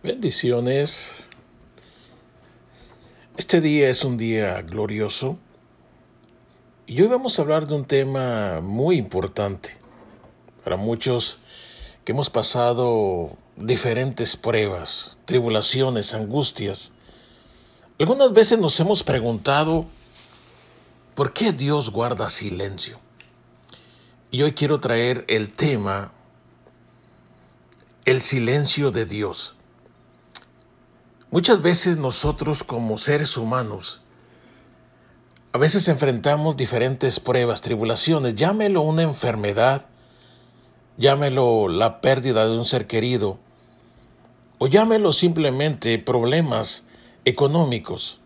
Bendiciones. Este día es un día glorioso y hoy vamos a hablar de un tema muy importante para muchos que hemos pasado diferentes pruebas, tribulaciones, angustias. Algunas veces nos hemos preguntado por qué Dios guarda silencio. Y hoy quiero traer el tema el silencio de Dios. Muchas veces nosotros como seres humanos, a veces enfrentamos diferentes pruebas, tribulaciones, llámelo una enfermedad, llámelo la pérdida de un ser querido, o llámelo simplemente problemas económicos.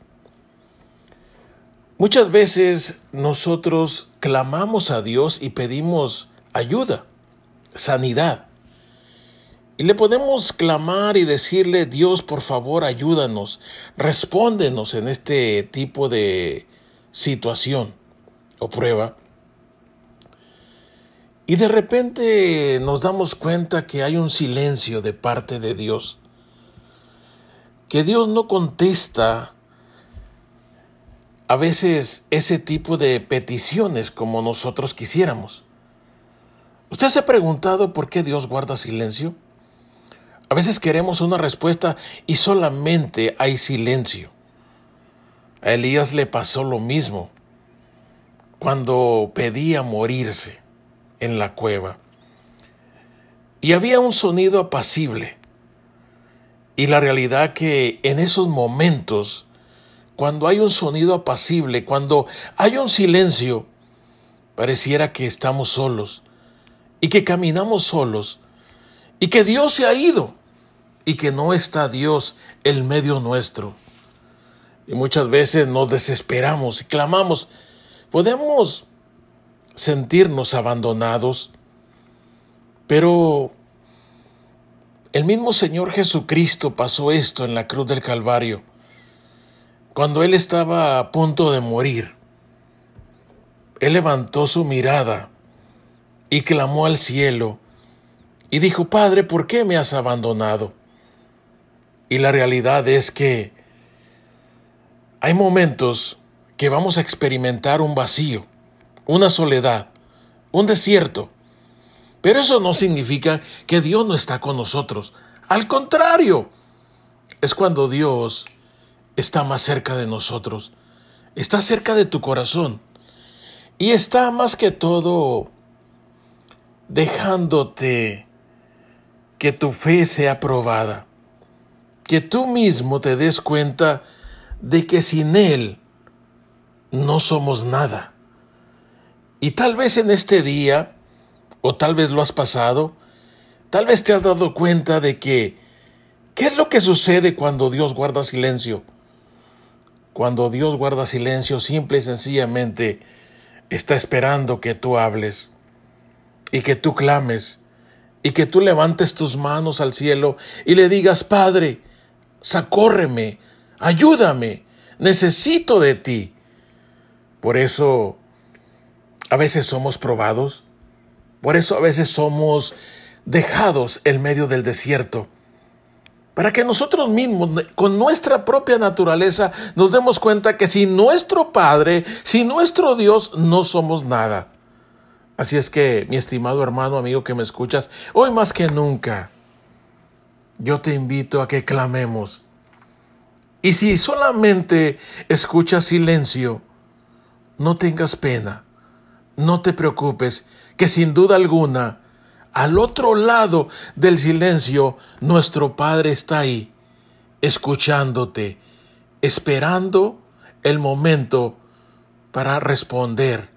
Muchas veces nosotros clamamos a Dios y pedimos ayuda, sanidad. Y le podemos clamar y decirle, Dios, por favor, ayúdanos, respóndenos en este tipo de situación o prueba. Y de repente nos damos cuenta que hay un silencio de parte de Dios, que Dios no contesta a veces ese tipo de peticiones como nosotros quisiéramos. ¿Usted se ha preguntado por qué Dios guarda silencio? A veces queremos una respuesta y solamente hay silencio. A Elías le pasó lo mismo cuando pedía morirse en la cueva. Y había un sonido apacible. Y la realidad que en esos momentos, cuando hay un sonido apacible, cuando hay un silencio, pareciera que estamos solos y que caminamos solos y que Dios se ha ido y que no está Dios en medio nuestro. Y muchas veces nos desesperamos y clamamos. Podemos sentirnos abandonados, pero el mismo Señor Jesucristo pasó esto en la cruz del Calvario, cuando Él estaba a punto de morir. Él levantó su mirada y clamó al cielo y dijo, Padre, ¿por qué me has abandonado? Y la realidad es que hay momentos que vamos a experimentar un vacío, una soledad, un desierto. Pero eso no significa que Dios no está con nosotros. Al contrario, es cuando Dios está más cerca de nosotros, está cerca de tu corazón y está más que todo dejándote que tu fe sea probada que tú mismo te des cuenta de que sin Él no somos nada. Y tal vez en este día, o tal vez lo has pasado, tal vez te has dado cuenta de que, ¿qué es lo que sucede cuando Dios guarda silencio? Cuando Dios guarda silencio, simple y sencillamente está esperando que tú hables y que tú clames y que tú levantes tus manos al cielo y le digas, Padre, sacórreme, ayúdame, necesito de ti. Por eso a veces somos probados, por eso a veces somos dejados en medio del desierto, para que nosotros mismos, con nuestra propia naturaleza, nos demos cuenta que sin nuestro Padre, sin nuestro Dios, no somos nada. Así es que, mi estimado hermano, amigo que me escuchas, hoy más que nunca, yo te invito a que clamemos. Y si solamente escuchas silencio, no tengas pena, no te preocupes, que sin duda alguna, al otro lado del silencio, nuestro Padre está ahí, escuchándote, esperando el momento para responder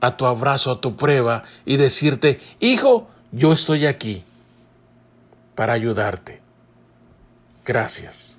a tu abrazo, a tu prueba y decirte, hijo, yo estoy aquí para ayudarte. Gracias.